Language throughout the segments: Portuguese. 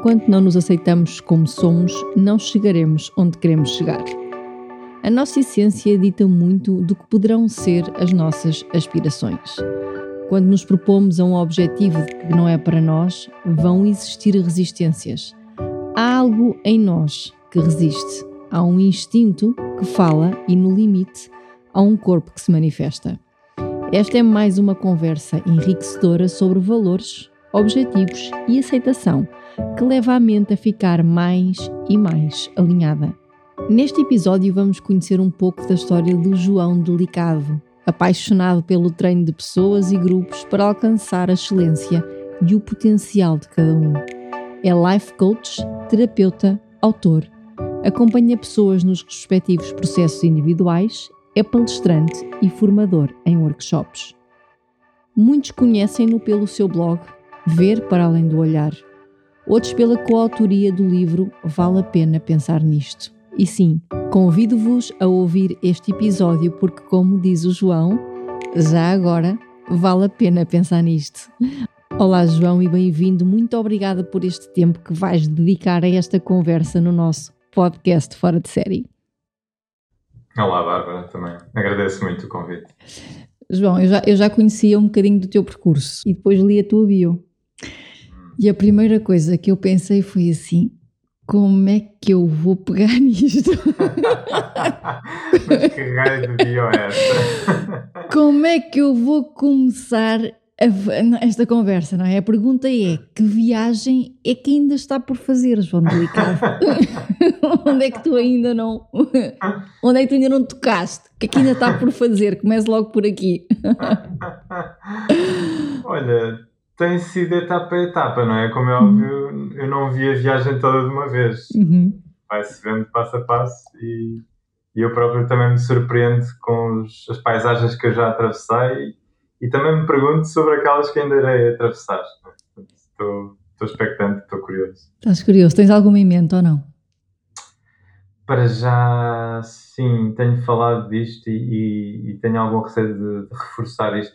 Enquanto não nos aceitamos como somos, não chegaremos onde queremos chegar. A nossa essência dita muito do que poderão ser as nossas aspirações. Quando nos propomos a um objetivo que não é para nós, vão existir resistências. Há algo em nós que resiste. Há um instinto que fala e, no limite, há um corpo que se manifesta. Esta é mais uma conversa enriquecedora sobre valores, objetivos e aceitação que leva a mente a ficar mais e mais alinhada. Neste episódio vamos conhecer um pouco da história do João Delicado, apaixonado pelo treino de pessoas e grupos para alcançar a excelência e o potencial de cada um. É life coach, terapeuta, autor. Acompanha pessoas nos respectivos processos individuais, é palestrante e formador em workshops. Muitos conhecem-no pelo seu blog Ver para além do olhar outros pela coautoria do livro Vale a Pena Pensar Nisto. E sim, convido-vos a ouvir este episódio porque, como diz o João, já agora vale a pena pensar nisto. Olá, João, e bem-vindo. Muito obrigada por este tempo que vais dedicar a esta conversa no nosso podcast Fora de Série. Olá, Bárbara, também. Agradeço muito o convite. João, eu já, eu já conhecia um bocadinho do teu percurso e depois li a tua bio. E a primeira coisa que eu pensei foi assim: como é que eu vou pegar nisto? Mas que raio de bio é esta? Como é que eu vou começar a, esta conversa, não é? A pergunta é: que viagem é que ainda está por fazer, João Delicado? onde é que tu ainda não. Onde é que tu ainda não tocaste? O que é que ainda está por fazer? Comece logo por aqui. Olha tem sido etapa a etapa, não é? Como é óbvio, uhum. eu não vi a viagem toda de uma vez. Uhum. Vai-se vendo passo a passo e, e, eu próprio também me surpreendo com os, as paisagens que eu já atravessei e, e também me pergunto sobre aquelas que ainda irei atravessar. Estou, estou expectante, estou curioso. Estás curioso? Tens alguma em mente ou não? Para já, sim, tenho falado disto e, e, e tenho algum receio de, de reforçar isto.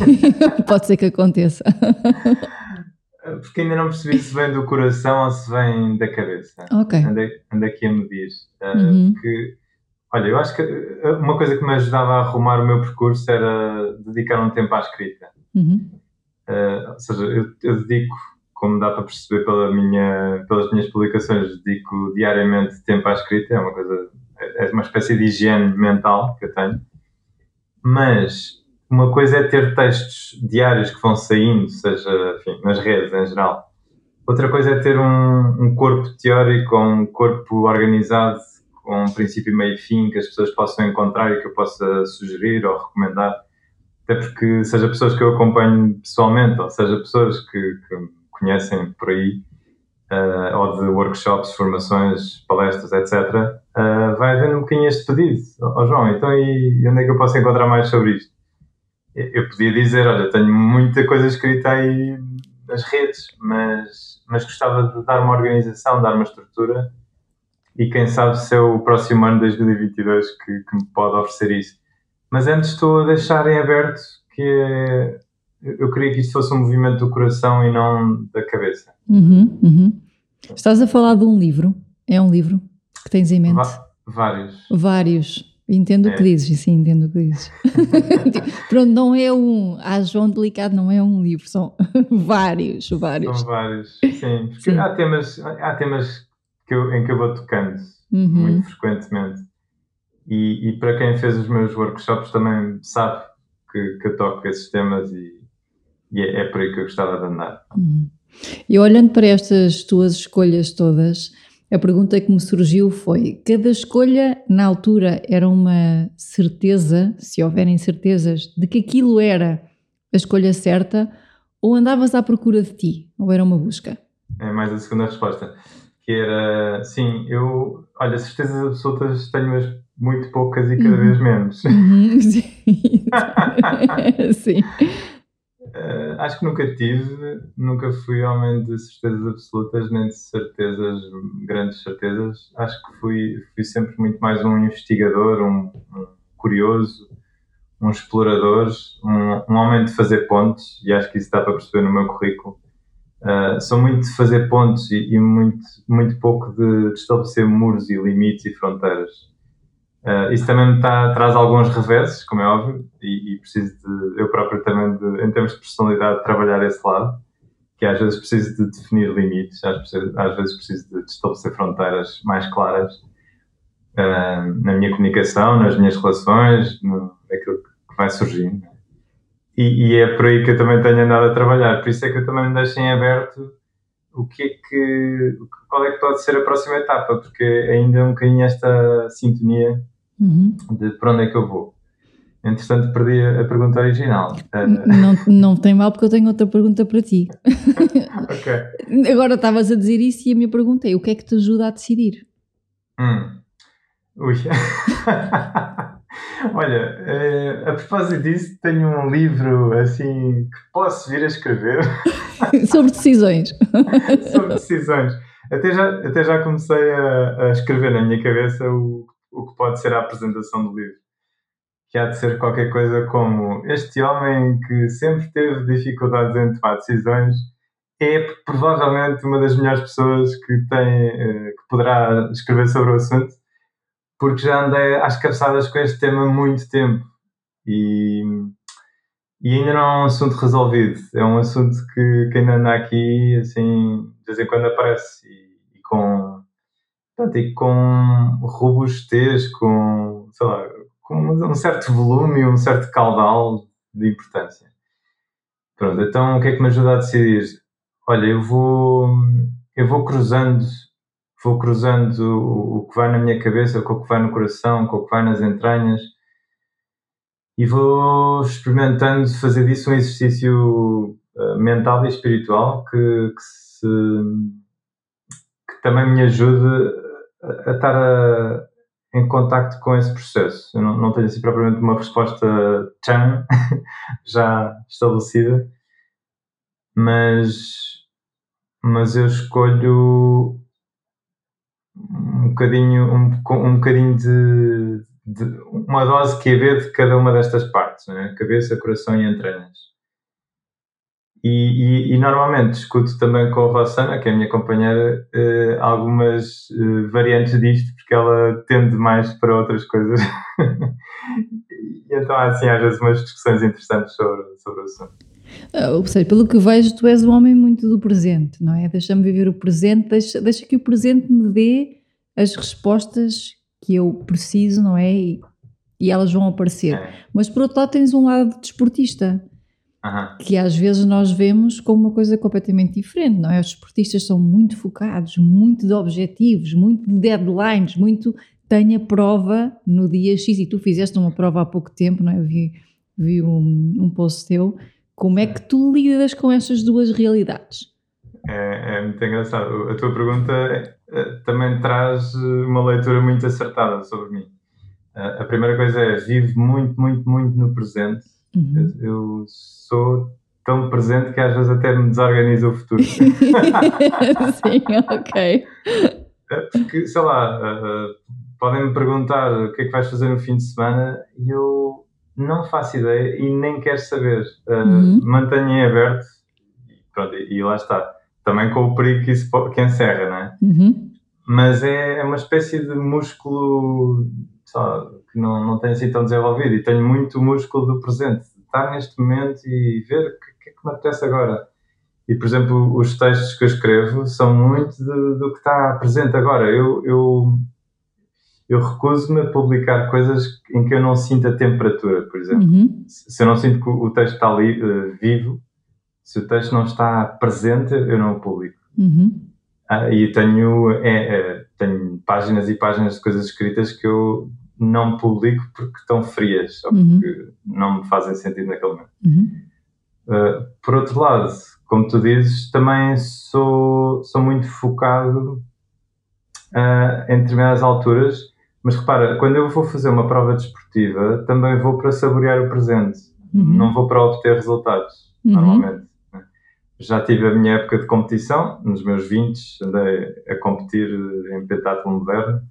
Pode ser que aconteça. Porque ainda não percebi se vem do coração ou se vem da cabeça. Ok. Ando, aqui a medir. Uh, uhum. Porque, olha, eu acho que uma coisa que me ajudava a arrumar o meu percurso era dedicar um tempo à escrita. Uhum. Uh, ou seja, eu, eu dedico como dá para perceber pela minha, pelas minhas publicações, dedico diariamente tempo à escrita, é uma coisa, é uma espécie de higiene mental que eu tenho. Mas uma coisa é ter textos diários que vão saindo, seja enfim, nas redes em geral. Outra coisa é ter um, um corpo teórico, um corpo organizado, com um princípio, meio fim, que as pessoas possam encontrar e que eu possa sugerir ou recomendar. Até porque, seja pessoas que eu acompanho pessoalmente, ou seja pessoas que, que conhecem por aí, uh, ou de workshops, formações, palestras, etc., uh, eh, vai havendo um bocadinho este pedido. Oh, João, então e, onde é que eu posso encontrar mais sobre isto? Eu podia dizer, olha, tenho muita coisa escrita aí nas redes, mas, mas gostava de dar uma organização, dar uma estrutura e quem sabe se é o próximo ano 2022 que, que me pode oferecer isso. Mas antes estou a deixar em aberto que é eu queria que isto fosse um movimento do coração e não da cabeça. Uhum, uhum. Estás a falar de um livro? É um livro que tens em mente? Va vários. Vários. Entendo é. o que dizes, sim, entendo o que dizes. Pronto, não é um. Ah, João Delicado não é um livro, são vários, vários. São vários, sim. Porque sim. Há, temas, há temas que eu, em que eu vou tocando uhum. muito frequentemente. E, e, para quem fez os meus workshops também sabe que, que eu toco esses temas e, e é, é por aí que eu gostava de andar. Uhum. E olhando para estas tuas escolhas todas, A pergunta que me surgiu foi: cada escolha na altura era uma certeza, se houverem certezas, de que aquilo era a escolha certa, ou andavas à procura de ti, ou era uma busca? É mais a segunda resposta, que era sim, eu, olha, certezas absolutas tenho-as muito poucas e cada uhum. vez menos. Uhum, sim. sim. Uh, acho que nunca tive, nunca fui homem de certezas absolutas, nem de certezas, grandes certezas. Acho que fui, fui sempre muito mais um investigador, um, um curioso, um explorador, um, um, homem de fazer pontes, e acho que isso dá para perceber no meu currículo. Uh, sou muito de fazer pontes e, e, muito, muito pouco de, de estabelecer muros e limites e fronteiras. Uh, isso também me tá, traz alguns reveses, como é óbvio, e, e, preciso de, eu próprio também, de, em termos de personalidade, trabalhar esse lado, que às vezes preciso de definir limites, às, às vezes preciso de, estabelecer fronteiras mais claras uh, na minha comunicação, nas minhas relações, no, naquilo que vai surgindo. E, e, é por aí que eu também tenho andado a trabalhar, por isso é que eu também me deixo em aberto o que é que, qual é que pode ser a próxima etapa, porque ainda é um bocadinho esta sintonia uhum. de para onde é que eu vou. Entretanto, perdi a, pergunta original. Não, não tem mal, porque eu tenho outra pergunta para ti. ok. Agora estavas a dizer isso e a minha pergunta é: o que é que te ajuda a decidir? Hum. Ui. Olha, eh, a propósito disso, tenho um livro assim que posso vir a escrever sobre decisões. sobre decisões. Até já, até já comecei a, a escrever na minha cabeça o o que pode ser a apresentação do livro. Que há de ser qualquer coisa como este homem que sempre teve dificuldades em tomar decisões é provavelmente uma das melhores pessoas que tem, eh, que poderá escrever sobre o assunto, porque já andei às cabeçadas com este tema há muito tempo e, e ainda não é um assunto resolvido. É um assunto que, que ainda anda aqui, assim, de vez em quando aparece e, e com Portanto, e com robustez, com, sei lá, com um certo volume, um certo caudal de importância. Pronto, então o que é que me ajuda a decidir? Olha, eu vou, eu vou cruzando, vou cruzando o, o que vai na minha cabeça com o que vai no coração, com o que vai nas entranhas e vou experimentando fazer disso um exercício uh, mental e espiritual que, que, se, também me ajude a estar a, em contacto com esse processo. Eu não, não tenho assim propriamente uma resposta chan já estabelecida, mas, mas eu escolho um bocadinho, um, um bocadinho de, de uma dose que é de cada uma destas partes, né? cabeça, coração e entranhas. E, e, e, normalmente escuto também com a Rossana, que é a minha companheira, eh, algumas eh, variantes disto, porque ela tende mais para outras coisas. e então há assim às vezes umas discussões interessantes sobre, sobre o assunto. Ah, ou seja, pelo que vejo, tu és um homem muito do presente, não é? Deixa-me viver o presente, deixa, deixa que o presente me dê as respostas que eu preciso, não é? E, e elas vão aparecer. É. Mas por outro lado, tens um lado desportista Uhum. que às vezes nós vemos como uma coisa completamente diferente, não é? Os esportistas são muito focados, muito de objetivos, muito de deadlines, muito tenha prova no dia X e tu fizeste uma prova há pouco tempo, não é? Eu vi, vi um, um post teu. Como é que tu lidas com estas duas realidades? É, é muito engraçado. A tua pergunta é, também traz uma leitura muito acertada sobre mim. A primeira coisa é vive muito, muito, muito no presente Uhum. Eu, eu, sou tão presente que às vezes até me desorganiza o futuro. Sim, ok. É, porque, sei lá, uh, podem-me perguntar o que é que vais fazer no fim de semana e eu não faço ideia e nem quero saber. Uh, uhum. Mantenho em aberto e, pronto, e lá está. Também com o perigo que isso que encerra, não é? Uhum. Mas é, é uma espécie de músculo só, que não, não tenho assim tão desenvolvido e tenho muito músculo do presente, estar neste momento e ver o que, que é que me apetece agora. E, por exemplo, os textos que eu escrevo são muito de, do que está presente agora. Eu, eu, eu recuso-me a publicar coisas em que eu não sinto a temperatura, por exemplo. Uhum. Se eu não sinto que o texto está ali uh, vivo, se o texto não está presente, eu não o publico. Uhum. Ah, e tenho, é, é, tenho páginas e páginas de coisas escritas que eu não publico porque estão frias ou uhum. porque não me fazem sentido naquele momento. Uhum. Uh, por outro lado, como tu dizes, também sou, sou muito focado uh, em determinadas alturas, mas repara, quando eu vou fazer uma prova desportiva, também vou para saborear o presente, uhum. não vou para obter resultados, uhum. normalmente. Já tive a minha época de competição, nos meus 20 andei a competir em pentatlo moderno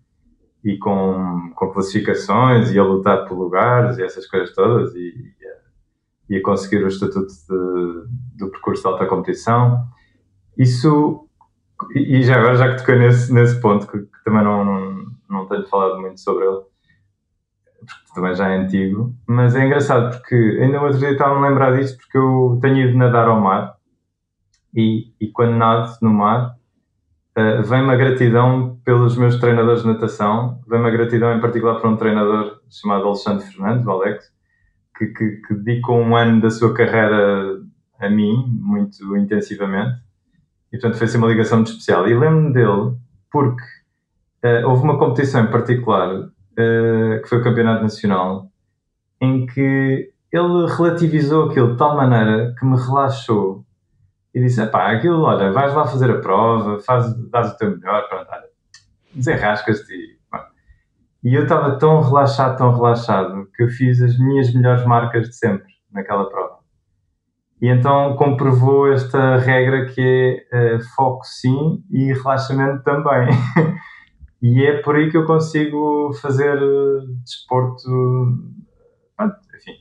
e com, com classificações e a lutar por lugares e essas coisas todas e, e a conseguir o estatuto de, do percurso de alta competição. Isso, e já agora, já que toquei nesse, nesse ponto, que, que também não, não, não tenho falado muito sobre ele, porque também já é antigo, mas é engraçado porque ainda outro dia estava a lembrar disso porque eu tenho ido nadar ao mar e, e quando nado no mar uh, vem-me a gratidão pelos meus treinadores de natação, vem-me a gratidão em particular para um treinador chamado Alexandre Fernandes, o Alex, que, que, que dedicou um ano da sua carreira a mim, muito intensivamente, e portanto assim uma ligação muito especial. E lembro-me dele porque uh, houve uma competição em particular, uh, que foi o Campeonato Nacional, em que ele relativizou aquilo de tal maneira que me relaxou e disse: pá, aquilo, olha, vais lá fazer a prova, faz, dás o teu melhor, pronto, olha, desenrascas-te e eu estava tão relaxado, tão relaxado, que eu fiz as minhas melhores marcas de sempre naquela prova. E então comprovou esta regra que é uh, foco sim e relaxamento também. e é por aí que eu consigo fazer uh, desporto, enfim,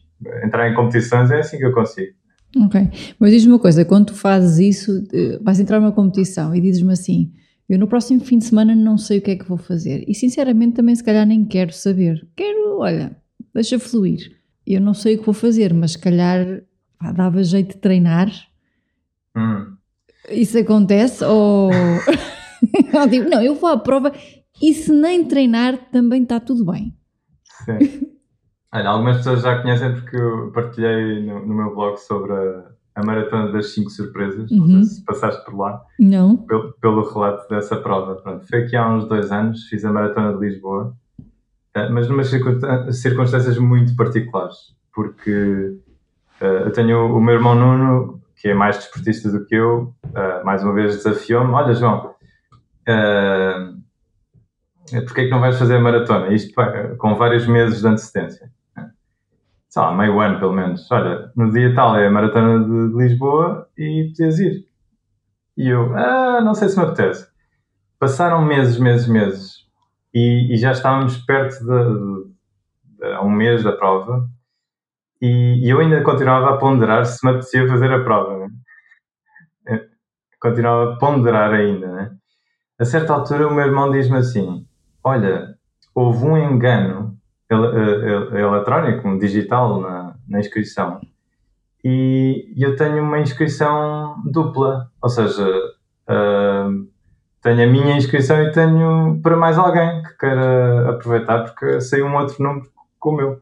entrar em competições, é assim que eu consigo. Ok, mas diz-me uma coisa, quando tu fazes isso, eh, vais entrar numa competição e dizes-me assim, eu no próximo fim de semana não sei o que é que vou fazer. E sinceramente também se calhar nem quero saber. Quero, olha, deixa fluir. Eu não sei o que vou fazer, mas se calhar pá, dava jeito de treinar. Hum. Isso acontece ou... não, digo, não, eu vou à prova e se nem treinar também está tudo bem. Sim. Olha, algumas pessoas já conhecem porque eu partilhei no, no meu blog sobre a a Maratona das Cinco Surpresas, uhum. não sei se passaste por lá. Não. Pelo, pelo relato dessa prova. Pronto, foi aqui há uns dois anos, fiz a Maratona de Lisboa, eh, mas numas circunstâncias muito particulares, porque uh, eu tenho o meu irmão Nuno, que é mais desportista do que eu, uh, mais uma vez desafiou-me: Olha, João, uh, porquê é que não vais fazer a maratona? Isto com vários meses de antecedência sei lá, meio ano pelo menos. Olha, no dia tal é a maratona de, Lisboa e podias ir. E eu, ah, não sei se me apetece. Passaram meses, meses, meses e, e já estávamos perto de, de, de, um mês da prova e, e, eu ainda continuava a ponderar se me apetecia fazer a prova. Né? É, continuava a ponderar ainda. Né? A certa altura o meu irmão diz-me assim, olha, houve um engano eletrónico, um digital na, na inscrição. E, eu tenho uma inscrição dupla, ou seja, uh, tenho a minha inscrição e tenho para mais alguém que queira aproveitar, porque saiu um outro número com o meu.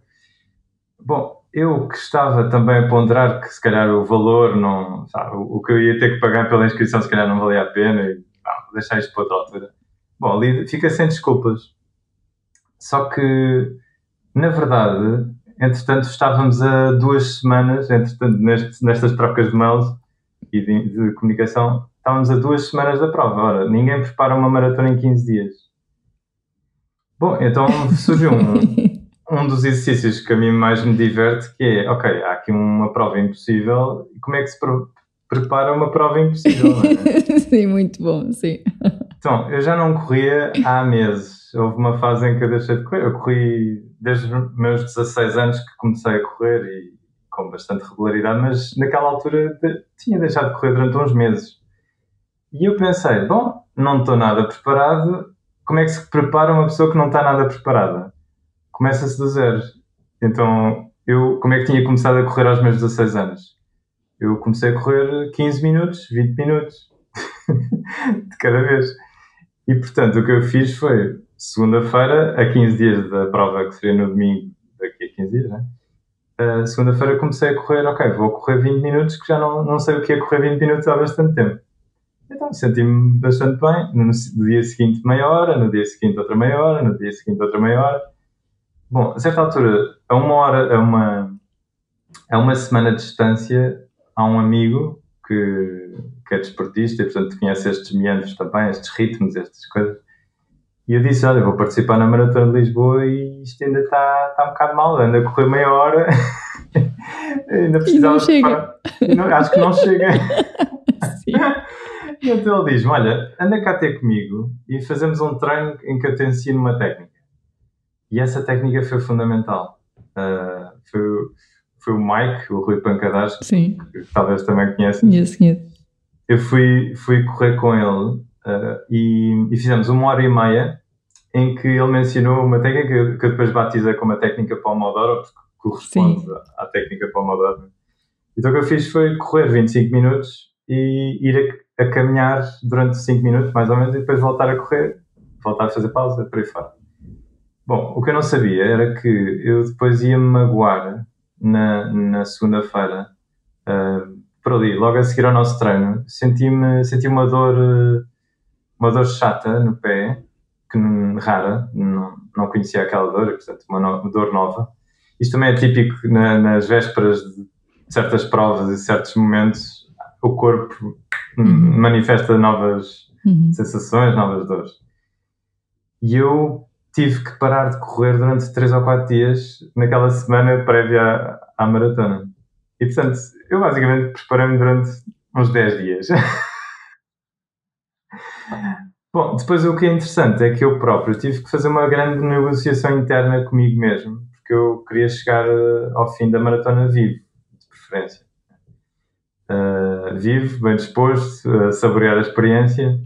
Bom, eu que estava também a ponderar que se calhar o valor, não, sabe, o, que eu ia ter que pagar pela inscrição se calhar não valia a pena e ah, vou deixar isto para outra altura. Bom, ali fica sem desculpas. Só que na verdade, entretanto, estávamos a duas semanas, entretanto, neste, nestas trocas de mails e de, de, comunicação, estávamos a duas semanas da prova. Ora, ninguém prepara uma maratona em 15 dias. Bom, então surgiu um, um dos exercícios que a mim mais me diverte, que é, ok, há aqui uma prova impossível, como é que se pre prepara uma prova impossível? É? sim, muito bom, sim. Então, eu já não corria há meses. Houve uma fase em que eu deixei de correr. Eu corri desde os meus 16 anos que comecei a correr e com bastante regularidade, mas naquela altura de, tinha deixado de correr durante uns meses. E eu pensei, bom, não estou nada preparado, como é que se prepara uma pessoa que não está nada preparada? Começa-se do zero. Então, eu, como é que tinha começado a correr aos meus 16 anos? Eu comecei a correr 15 minutos, 20 minutos, de cada vez. E, portanto, o que eu fiz foi, segunda-feira, a 15 dias da prova, que seria no domingo, daqui a 15 dias, né? Uh, segunda-feira comecei a correr, ok, vou correr 20 minutos, que já não, não sei o que é correr 20 minutos há bastante tempo. Então senti-me bastante bem. No, no dia seguinte, meia hora, no dia seguinte, outra meia hora, no dia seguinte, outra meia hora. Bom, a certa altura, a uma hora, a uma, a uma semana de distância, há um amigo que, que é desportista e, portanto, conhece estes meandros também, estes ritmos, estas coisas. E eu disse: Olha, vou participar na Maratona de Lisboa e isto ainda está, está um bocado mal, anda a correr meia hora. ainda precisava. Não chega. Não, acho que não chega. Sim. E então ele diz Olha, anda cá ter comigo e fazemos um treino em que eu te ensino uma técnica. E essa técnica foi fundamental. Uh, foi, foi o Mike, o Rui Pancadares, que, que talvez também conheçam. Conheço, conheço. Eu fui, fui correr com ele uh, e, e, fizemos uma hora e meia em que ele mencionou uma técnica que, eu depois batizei como a técnica Pomodoro, porque corresponde Sim. à, à técnica Pomodoro. Então o que eu fiz foi correr 25 minutos e ir a, a caminhar durante 5 minutos, mais ou menos, e depois voltar a correr, voltar a fazer pausa, por aí fora. Bom, o que eu não sabia era que eu depois ia me magoar na, na segunda-feira, uh, por ali, logo a seguir ao nosso treino, senti-me senti uma dor, uma dor chata no pé, que rara, não, não conhecia aquela dor, portanto, uma, no, uma dor nova. Isto também é típico na, nas vésperas de certas provas e certos momentos, o corpo uhum. manifesta novas uhum. sensações, novas dores. E eu tive que parar de correr durante 3 ou 4 dias naquela semana prévia à, à maratona. E portanto, eu basicamente preparei-me durante uns 10 dias. Bom, depois o que é interessante é que eu próprio tive que fazer uma grande negociação interna comigo mesmo, porque eu queria chegar eh, ao fim da maratona vivo, de preferência. Uh, vivo, bem disposto, a saborear a experiência.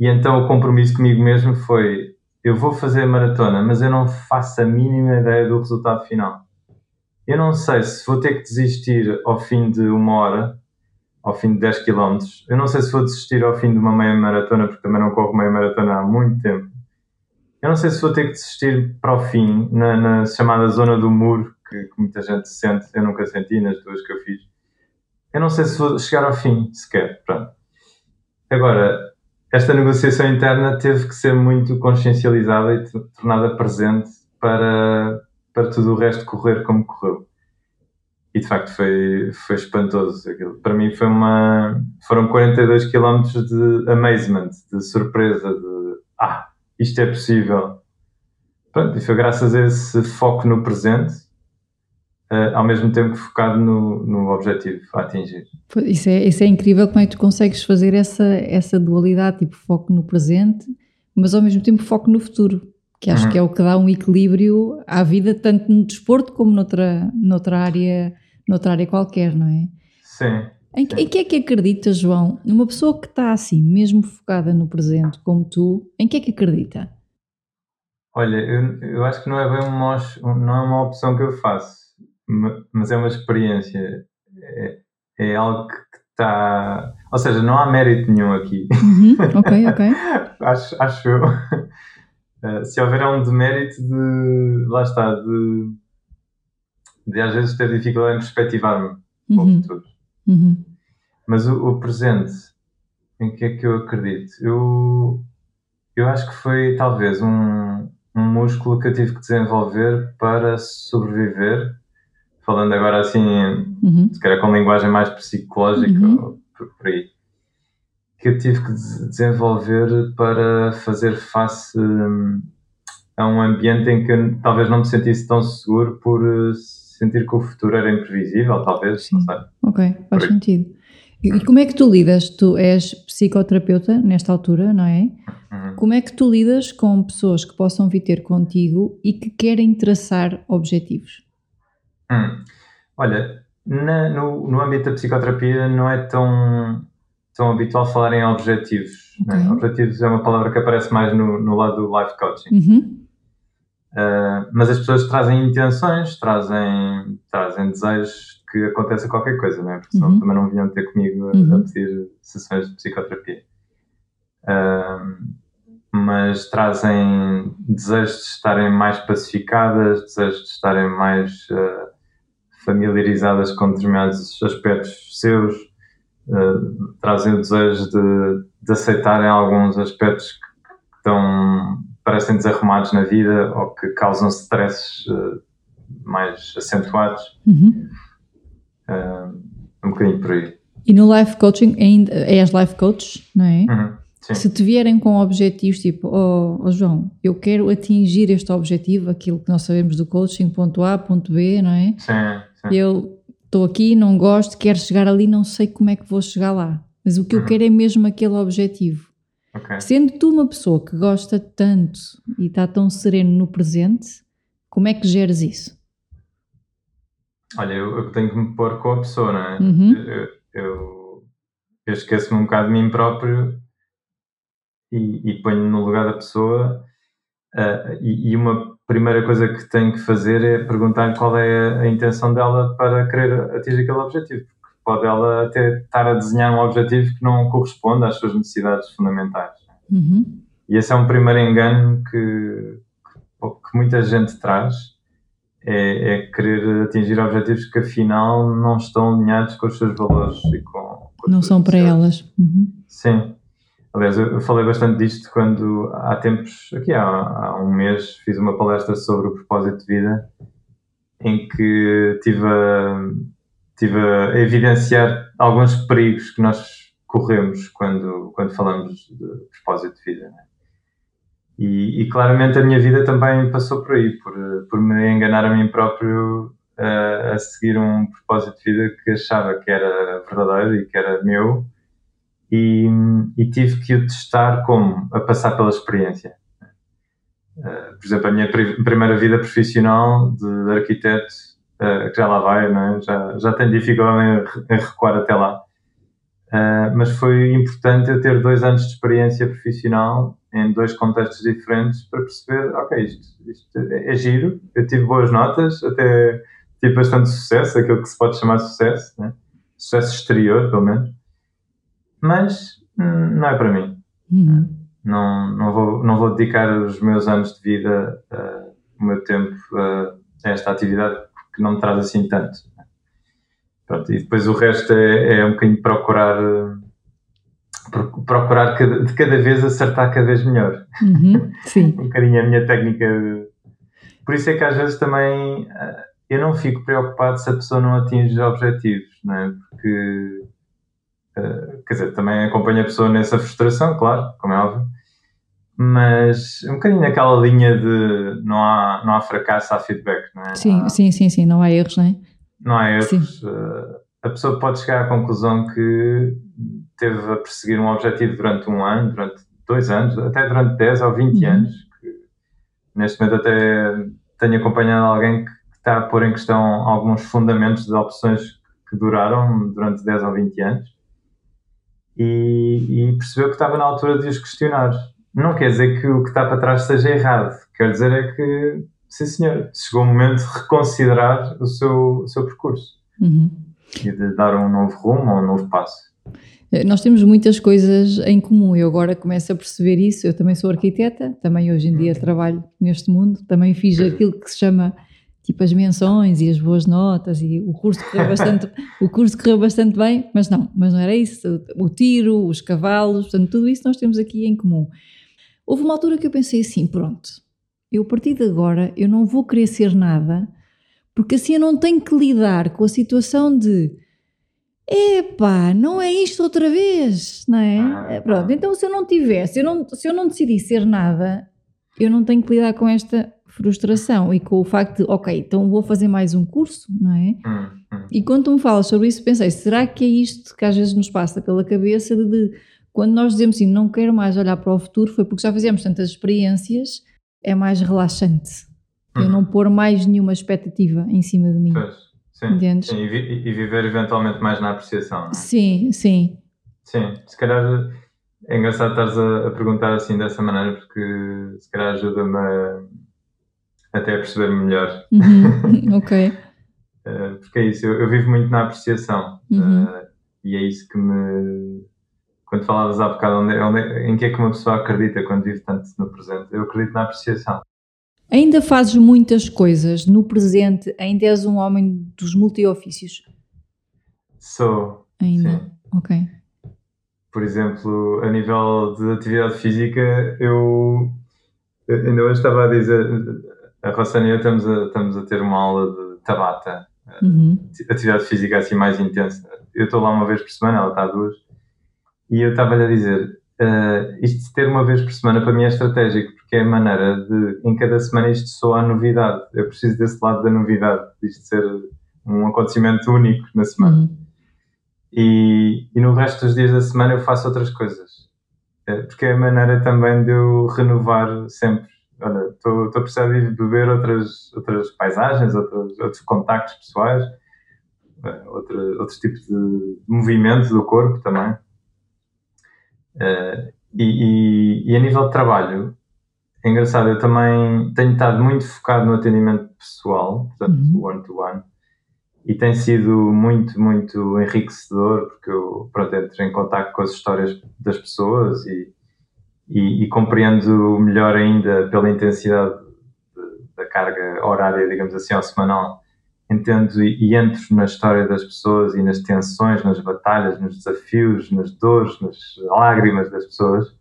E então o compromisso comigo mesmo foi: eu vou fazer a maratona, mas eu não faço a mínima ideia do resultado final. Eu não sei se vou ter que desistir ao fim de uma hora, ao fim de 10 km. Eu não sei se vou desistir ao fim de uma meia maratona, porque também não corro meia maratona há muito tempo. Eu não sei se vou ter que desistir para o fim, na, na chamada zona do muro, que, que, muita gente sente, eu nunca senti nas duas que eu fiz. Eu não sei se vou chegar ao fim sequer. Pronto. Agora, esta negociação interna teve que ser muito consciencializada e tornada presente para, para tudo o resto correr como correu. E de facto foi, foi espantoso aquilo. Para mim foi uma. Foram 42 km de amazement, de surpresa, de ah, isto é possível. Pronto, e foi graças a esse foco no presente uh, ao mesmo tempo focado no, no objetivo a atingir. Isso é, isso é incrível como é que tu consegues fazer essa, essa dualidade, tipo foco no presente, mas ao mesmo tempo foco no futuro, que acho uhum. que é o que dá um equilíbrio à vida, tanto no desporto como noutra, noutra, área, noutra área qualquer, não é? Sim. Em, em que é que acredita, João? Numa pessoa que está assim, mesmo focada no presente, como tu, em que é que acredita? Olha, eu, eu acho que não é bem uma, não é uma opção que eu faço mas é uma experiência, é, é algo que está. Ou seja, não há mérito nenhum aqui. Uhum, ok, ok. acho, acho eu. Uh, se houver um demérito de. lá está, de. de às vezes ter dificuldade em perspectivar-me uhum. para o uhum. futuro. Uhum. Mas o, o, presente, em que é que eu acredito? Eu, eu acho que foi talvez um, um músculo que eu tive que desenvolver para sobreviver falando agora assim, uhum. se calhar com linguagem mais psicológica, uhum. por, por, aí, que eu tive que desenvolver para fazer face hum, a um ambiente em que eu talvez não me sentisse tão seguro por eh, sentir que o futuro era imprevisível, talvez, Sim. não sei. Ok, faz sentido. E, e como é que tu lidas? Tu és psicoterapeuta nesta altura, não é? Uhum. Como é que tu lidas com pessoas que possam vir ter contigo e que querem traçar objetivos? Hum. Olha, na, no, no âmbito da psicoterapia não é tão, tão habitual falar em objetivos. Né? Okay. Né? Objetivos é uma palavra que aparece mais no, no lado do life coaching. Uhum. Uh, mas as pessoas trazem intenções, trazem, trazem desejos que aconteça qualquer coisa, né? porque senão uhum. também não vinham ter comigo a, uhum. a pedir sessões de psicoterapia. Uh, mas trazem desejos de estarem mais pacificadas, desejos de estarem mais uh, familiarizadas com determinados aspectos seus, uh, trazem o desejo de, de aceitarem alguns aspectos que, que estão, parecem desarrumados na vida ou que causam stresses uh, mais acentuados. Uhum. Uh, um bocadinho por aí. E no life coaching, ainda és life coach, não é? Uhum. Se te vierem com objetivos tipo, oh, oh, João, eu quero atingir este objetivo, aquilo que nós sabemos do coaching, ponto A, ponto B, não é? Sim, sim. Eu estou aqui, não gosto, quero chegar ali, não sei como é que vou chegar lá. Mas o que uhum. eu quero é mesmo aquele objetivo. Okay. Sendo tu uma pessoa que gosta tanto e está tão sereno no presente, como é que geres isso? Olha, eu, eu tenho que me pôr com a pessoa, não é? Uhum. Eu, eu, eu esqueço-me um bocado de mim próprio e, e ponho no lugar da pessoa. Uh, e, e, uma primeira coisa que tenho que fazer é perguntar qual é a, intenção dela para querer atingir aquele objetivo. Porque pode ela até estar a desenhar um objetivo que não corresponde às suas necessidades fundamentais. Uhum. E esse é um primeiro engano que, que muita gente traz é, é, querer atingir objetivos que afinal não estão alinhados com os seus valores e com, com não são para elas uhum. sim aliás eu falei bastante disto quando há tempos aqui há, há, um mês fiz uma palestra sobre o propósito de vida em que tive a, tive a evidenciar alguns perigos que nós corremos quando quando falamos de propósito de vida né? E, e, claramente a minha vida também passou por aí, por, por me enganar a mim próprio uh, a seguir um propósito de vida que achava que era verdadeiro e que era meu, e, e tive que o testar como? A passar pela experiência. Uh, por exemplo, a minha primeira vida profissional de, arquiteto, uh, que já lá vai, é? já, já tenho dificuldade em, em recuar até lá. Uh, mas foi importante eu ter dois anos de experiência profissional em dois contextos diferentes para perceber, ok, isto, isto é, é giro, eu tive boas notas, até tive bastante sucesso, aquilo que se pode chamar sucesso, né? sucesso exterior, pelo menos, mas hum, não é para mim. Uhum. Não, não, vou, não vou dedicar os meus anos de vida, uh, o meu tempo uh, a esta atividade que não me traz assim tanto. Pronto, e depois o resto é, é um bocadinho procurar procurar de cada vez acertar cada vez melhor. Uhum, sim. um bocadinho a minha técnica. Por isso é que às vezes também eh, eu não fico preocupado se a pessoa não atinge objetivos, não é? Porque, eh, quer dizer, também acompanho a pessoa nessa frustração, claro, como é óbvio, mas um bocadinho naquela linha de não há, não há fracasso, há feedback, não é? Sim, há, sim, sim, sim, não há erros, não é? Não há erros. Eh, a pessoa pode chegar à conclusão que teve a perseguir um objetivo durante um ano, durante dois anos, até durante 10 ou 20 uhum. anos. Que, neste momento até tenho acompanhado alguém que, está a pôr em questão alguns fundamentos de opções que duraram durante 10 ou 20 anos e, e percebeu que estava na altura de os questionar. Não quer dizer que o que está para trás seja errado, quer dizer é que, sim senhor, chegou o momento de reconsiderar o seu, o seu percurso uhum. e de dar um novo rumo ou um novo passo. Eh, nós temos muitas coisas em comum. Eu agora começo a perceber isso. Eu também sou arquiteta, também hoje em dia trabalho neste mundo. Também fiz aquilo que se chama tipo as menções e as boas notas e o curso correu bastante, o curso correu bastante bem, mas não, mas não era isso. O tiro, os cavalos, portanto, tudo isso nós temos aqui em comum. Houve uma altura que eu pensei assim, pronto, eu a partir de agora eu não vou querer ser nada, porque assim eu não tenho que lidar com a situação de epá, não é isto outra vez, não é? Ah, Pronto, então se eu não tivesse, se eu não, se eu não decidi ser nada, eu não tenho que lidar com esta frustração e com o facto de, ok, então vou fazer mais um curso, não é? Hum, hum. E quando tu me falas sobre isso, pensei, será que é isto que às vezes nos passa pela cabeça de, de quando nós dizemos assim, não quero mais olhar para o futuro, foi porque já fizemos tantas experiências, é mais relaxante. Eu hum. não pôr mais nenhuma expectativa em cima de mim. Pois. Sim, sim e, vi, e, viver eventualmente mais na apreciação. É? Sim, sim. Sim, se calhar é engraçado estares a, a, perguntar assim dessa maneira porque se calhar ajuda-me até perceber melhor. Uhum, ok. uh, porque é isso, eu, eu, vivo muito na apreciação uhum. uh, e é isso que me. Quando falavas há bocado, onde, onde, em que é que uma pessoa acredita quando vive tanto no presente? Eu acredito na apreciação. Ainda fazes muitas coisas no presente, ainda és um homem dos multiofícios? Sou. Ainda. Sim. Ok. Por exemplo, a nível de atividade física, eu ainda hoje estava a dizer, a Rossana e eu estamos a, estamos a ter uma aula de Tabata, uhum. atividade física assim mais intensa. Eu estou lá uma vez por semana, ela está duas, e eu estava-lhe a dizer, uh, isto de ter uma vez por semana para mim é estratégico, porque é a maneira de, em cada semana isto soa a novidade. Eu preciso desse lado da novidade, isto ser um acontecimento único na semana. Uhum. E, e no resto dos dias da semana eu faço outras coisas. É, porque é a maneira também de eu renovar sempre. Olha, estou a precisar de beber outras, outras paisagens, outros, outros contactos pessoais, é, outro, outros tipos de movimento do corpo também. Uh, e, e, e, a nível de trabalho, é engraçado, eu também tenho estado muito focado no atendimento pessoal, portanto, uhum. one-to-one, -one, e tem sido muito, muito enriquecedor, porque eu, pronto, entro em contato com as histórias das pessoas e, e, e compreendo melhor ainda pela intensidade da carga horária, digamos assim, ao semanal, entendo e, e, entro na história das pessoas e nas tensões, nas batalhas, nos desafios, nas dores, nas lágrimas das pessoas.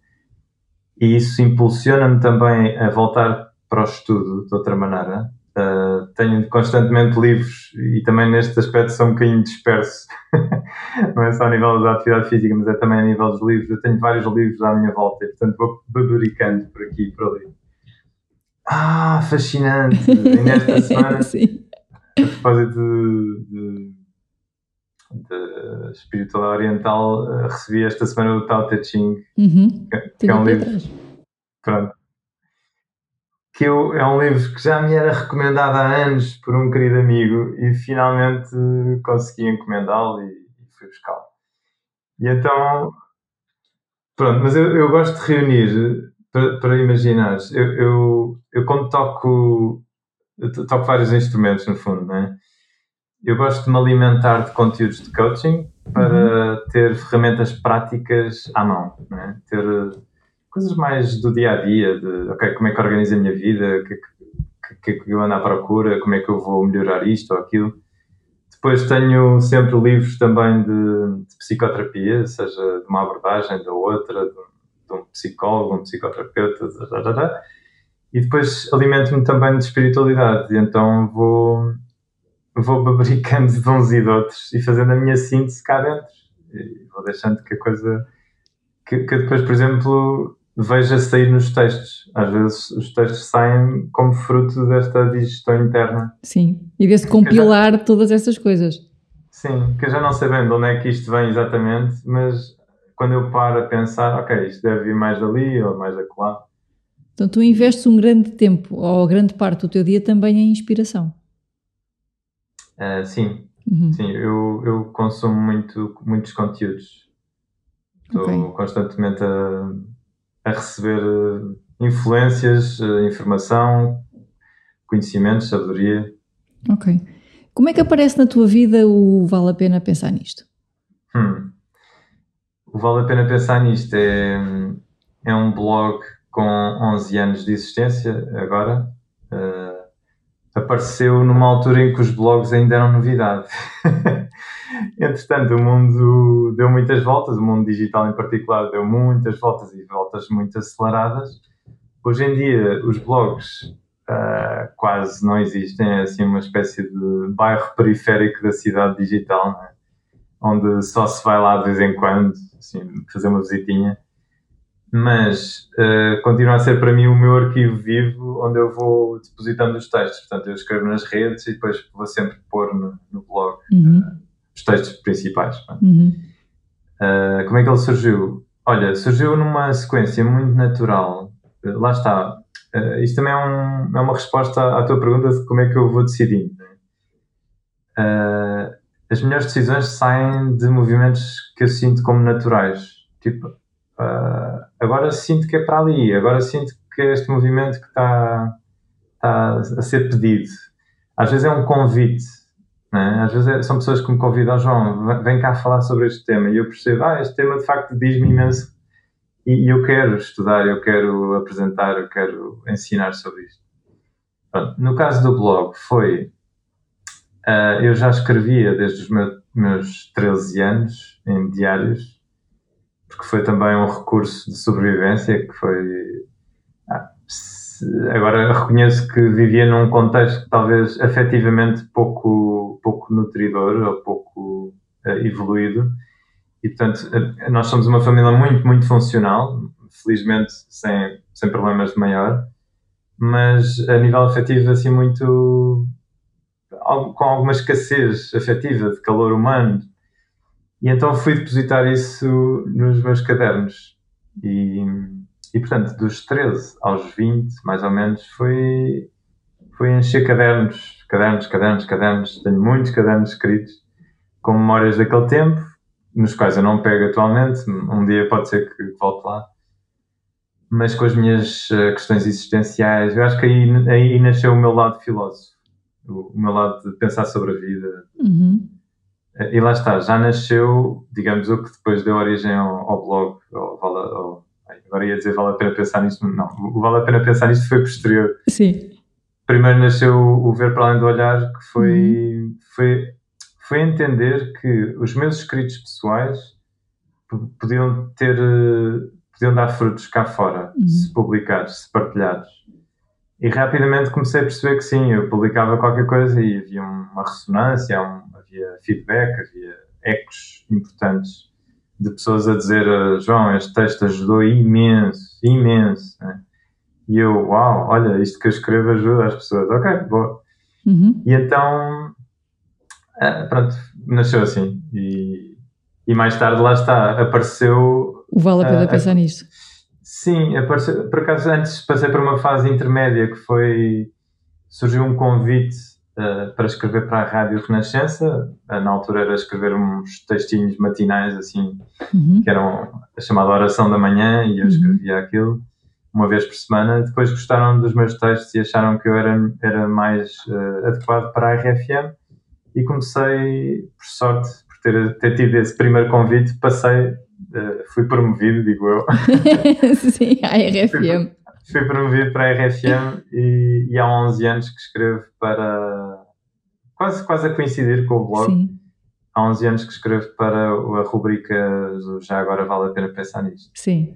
E isso impulsiona-me também a voltar para o estudo de outra maneira. Uh, tenho constantemente livros e também neste aspecto sou um bocadinho disperso. Não é só a nível da atividade física, mas é também a nível dos livros. Eu tenho vários livros à minha volta e, portanto, vou bebericando por aqui e por ali. Ah, fascinante! E nesta semana. A propósito de, de, de espiritualidade oriental, eh, recebi esta semana o Tao Te Ching, uhum. que, que é um livro. Pronto. Que eu, é um livro que já me era recomendado há anos por um querido amigo e finalmente consegui encomendá-lo e, e fui buscá-lo. E então, pronto, mas eu, eu gosto de reunir, para, para imaginar, eu, eu, eu quando toco eu toco vários instrumentos no fundo, né? Eu gosto de me alimentar de conteúdos de coaching para uhum. ter ferramentas práticas à mão, né? Ter eh, coisas mais do dia a dia, de ok, como é que organizo a minha vida, o que, que, que, eu ando à procura, como é que eu vou melhorar isto ou aquilo. Depois tenho sempre livros também de, de psicoterapia, seja de uma abordagem, da outra, de, de um psicólogo, um psicoterapeuta, e depois alimento-me também de espiritualidade, então vou, vou fabricando de uns e de outros e fazendo a minha síntese cá dentro. E vou deixando que a coisa. que, que depois, por exemplo, veja sair nos textos. Às vezes os textos saem como fruto desta digestão interna. Sim, e desse compilar já, todas essas coisas. Sim, que eu já não sei bem de onde é que isto vem exatamente, mas quando eu paro a pensar, ok, isto deve vir mais dali ou mais daquela então tu investes um grande tempo, ou grande parte do teu dia também em inspiração. Uh, sim, uhum. sim, eu, eu consumo muito, muitos conteúdos. Estou okay. constantemente a, a receber eh, influências, eh, informação, conhecimentos, sabedoria. Ok. Como é que aparece na tua vida o vale a pena pensar nisto? Hum. O vale a pena pensar nisto é, é um blog com 11 anos de existência agora, uh, apareceu numa altura em que os blogs ainda eram novidade. Entretanto, o mundo deu muitas voltas, o mundo digital em particular deu muitas voltas e voltas muito aceleradas. Hoje em dia, os blogs uh, quase não existem, é assim uma espécie de bairro periférico da cidade digital, é? onde só se vai lá de vez em quando, assim, fazer uma visitinha mas uh, continua a ser para mim o meu arquivo vivo onde eu vou depositando os textos. Portanto, eu escrevo nas redes e depois vou sempre pôr no, no blog uhum. Uh, os textos principais. Uhum. Uh, como é que ele surgiu? Olha, surgiu numa sequência muito natural. lá está. isto também é, um, é, uma resposta à tua pergunta de como é que eu vou decidindo. as melhores decisões saem de movimentos que eu sinto como naturais. Tipo, Uh, agora sinto que é para ali, agora sinto que é este movimento que está, está a ser pedido. Às vezes é um convite, né? às vezes é, são pessoas que me convidam, João, vem cá falar sobre este tema, e eu percebo, ah, este tema de facto diz-me imenso, e, e, eu quero estudar, eu quero apresentar, eu quero ensinar sobre isto. Pronto, no caso do blog, foi uh, eu já escrevia desde os meus, meus 13 anos em diários, porque foi também um recurso de sobrevivência que foi. Ah, agora reconheço que vivia num contexto talvez afetivamente pouco, pouco nutridor ou pouco uh, evoluído. E, portanto, uh, nós somos uma família muito, muito funcional, felizmente sem, sem problemas de maior, mas a nível afetivo, assim, muito. com alguma escassez afetiva, de calor humano. E então fui depositar isso nos meus cadernos. E, e portanto, dos 13 aos 20, mais ou menos, foi, foi encher cadernos, cadernos, cadernos, cadernos. Tenho muitos cadernos escritos com memórias daquele tempo, nos quais eu não pego atualmente. Um dia pode ser que volte lá mas com as minhas uh, questões existenciais. Eu acho que aí, aí nasceu o meu lado filósofo, o, o meu lado de pensar sobre a vida. Uhum. Uh, e lá está, já nasceu, digamos, o que depois deu origem ao, ao blog. Ao, ao, agora ia dizer vale a pena pensar nisto, não, o vale a pena pensar nisto foi posterior. Sim. Primeiro nasceu o Ver para Além do Olhar, que foi, uhum. foi, foi entender que os meus escritos pessoais podiam ter eh, podiam dar frutos cá fora, uhum. se publicados, se partilhados. E rapidamente comecei a perceber que sim, eu publicava qualquer coisa e havia uma ressonância, um, havia feedback, havia ecos importantes de pessoas a dizer ah, João, este texto ajudou imenso, imenso. Né? E eu, uau, olha, isto que eu escrevo ajuda as pessoas. Ok, boa. Uhum. E então, ah, pronto, nasceu assim. E, e mais tarde, lá está, apareceu o vale a pena uh, pensar nisto. Sim, apareceu, por acaso antes passei por uma fase intermédia que foi. surgiu um convite uh, para escrever para a Rádio Renascença. Uh, na altura era escrever uns textinhos matinais, assim, uhum. que eram a chamada Oração da Manhã, e eu uhum. escrevia aquilo uma vez por semana. Depois gostaram dos meus textos e acharam que eu era, era mais uh, adequado para a RFM e comecei, por sorte, por ter, ter tido esse primeiro convite, passei uh, fui promovido, digo eu. Sim, à RFM. Fui, fui, promovido para a RFM e, e, há 11 anos que escrevo para. quase, quase a coincidir com o blog. Sim. Há 11 anos que escrevo para a rubrica Já Agora Vale a Pena Pensar Nisto. Sim.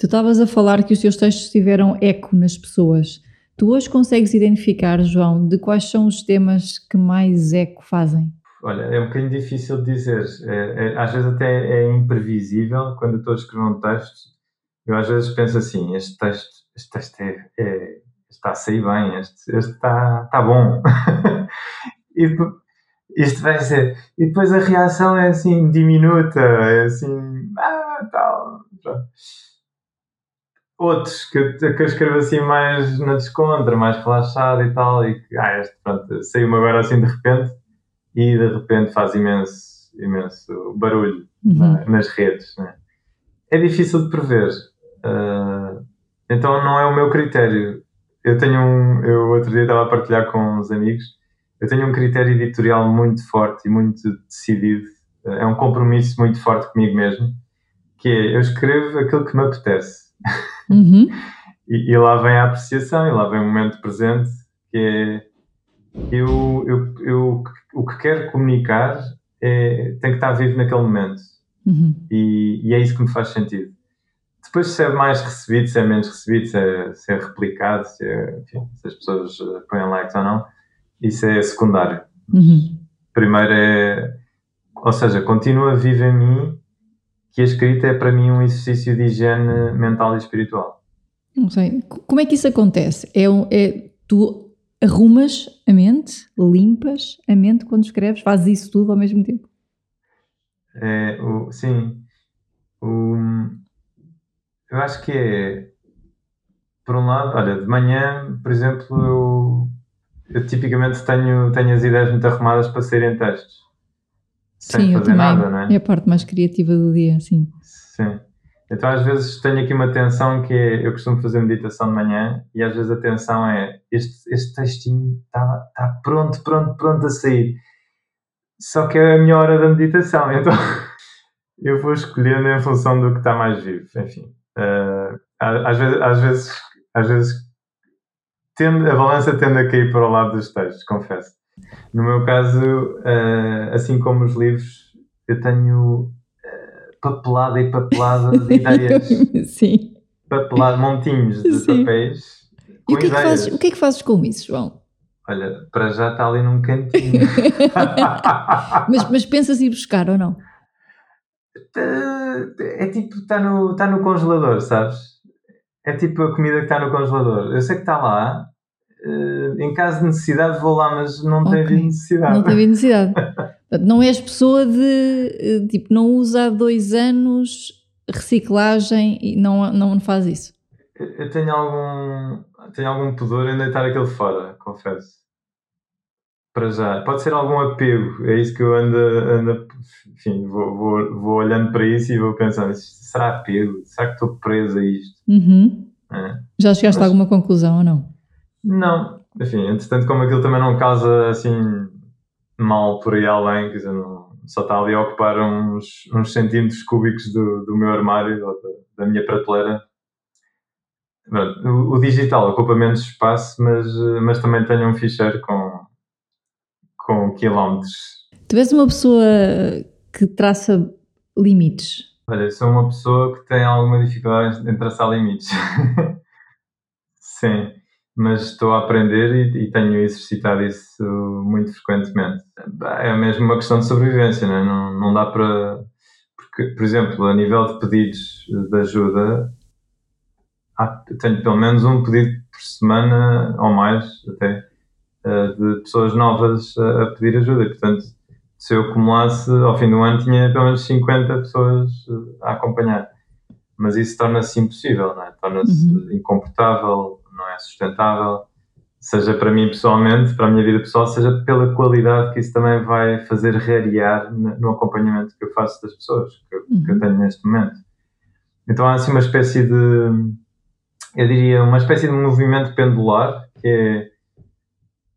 Tu estavas a falar que os teus textos tiveram eco nas pessoas. Tu hoje consegues identificar, João, de quais são os temas que mais eco fazem? Olha, é um bocadinho difícil de dizer. É, é, às vezes até é imprevisível quando estou a escrever um texto. Eu às vezes penso assim, este texto, este texto é, é está a sair bem, este, este está, está bom. e isto vai ser. E depois a reação é assim diminuta, é assim, ah, tal. Outros que, eu, que eu escrevo assim mais na descontra, mais relaxado e tal, e que, ah, este, pronto, saiu-me agora assim de repente e de repente faz imenso, imenso barulho uhum. nas redes. Né? É difícil de prever. Uh, então não é o meu critério. Eu tenho um. Eu outro dia estava a partilhar com uns amigos. Eu tenho um critério editorial muito forte e muito decidido. É um compromisso muito forte comigo mesmo. Que é eu escrevo aquilo que me apetece. Uhum. e, e lá vem a apreciação, e lá vem o momento presente, que é eu, eu, eu, o que quero comunicar é, tem que estar vivo naquele momento. Uhum. E, e, é isso que me faz sentido. Depois, se é mais recebido, se é menos recebido, se é, se é replicado, se, é, enfim, se, as pessoas eh, põem likes ou não, isso é secundário. Uhum. Primeiro é. Ou seja, continua vivo em mim que a escrita é para mim um exercício de higiene mental e espiritual. Não sei. Como é que isso acontece? É, é tu arrumas a mente, limpas a mente quando escreves, fazes isso tudo ao mesmo tempo? É, o, sim. O, eu acho que é. Por um lado, olha, de manhã, por exemplo, eu, eu tipicamente tenho, tenho as ideias muito arrumadas para serem textos. Sem sim, fazer nada, não é? É a parte mais criativa do dia, sim. Sim. Então, às vezes, tenho aqui uma tensão que é, eu costumo fazer meditação de manhã e às vezes a tensão é, este, este textinho está tá pronto, pronto, pronto a sair. Só que é a minha hora da meditação, então eu vou escolhendo em função do que está mais vivo, enfim. Uh, às vezes, às vezes, às vezes tende, a balança tende a cair para o lado dos textos, confesso. No meu caso, uh, assim como os livros, eu tenho uh, papelada e papelada de ideias. Sim. Papelada, montinhos de Sim. papéis. E o que, é que fazes, o que é que fazes com isso, João? Olha, para já está ali num cantinho. mas, mas pensas ir buscar ou não? É tipo, está no, está no congelador, sabes? É tipo a comida que está no congelador. Eu sei que está lá, em caso de necessidade vou lá, mas não okay. tem necessidade. Não tem necessidade. não és pessoa de, eh, tipo, não usa há dois anos reciclagem e não, não faz isso. Eu tenho algum, tenho algum pudor em deitar aquele fora, confesso. Para já. Pode ser algum apego, é isso que eu ando, ando enfim, vou, vou, vou olhando para isso e vou pensando, será apego? Será que estou preso a isto? Uhum. É. Já chegaste Mas, a alguma conclusão ou não? Não, enfim, entretanto, como aquilo também não causa assim mal por aí além, quer dizer, não, só está ali a ocupar uns, uns centímetros cúbicos do, do meu armário ou da, da minha prateleira. O, o, digital ocupa menos espaço, mas, mas também tenho um ficheiro com, com quilómetros. Tu és uma pessoa que traça limites? Olha, sou uma pessoa que tem alguma dificuldade em traçar limites. Sim, mas estou a aprender e, e, tenho exercitado isso muito frequentemente. É mesmo uma questão de sobrevivência, não, é? não, não dá para. Porque, por exemplo, a nível de pedidos de ajuda, há, tenho pelo menos um pedido por semana ou mais até eh, de pessoas novas a, a pedir ajuda. E, portanto, se eu acumulasse, ao fim do ano, tinha pelo menos 50 pessoas eh, a acompanhar. Mas isso torna-se impossível, é? torna-se uhum. incomportável, não é sustentável, seja para mim pessoalmente, para a minha vida pessoal, seja pela qualidade que isso também vai fazer rarear no acompanhamento que eu faço das pessoas que uhum. que eu uhum. tenho neste momento. Então há assim uma espécie de, eu diria, uma espécie de movimento pendular, que é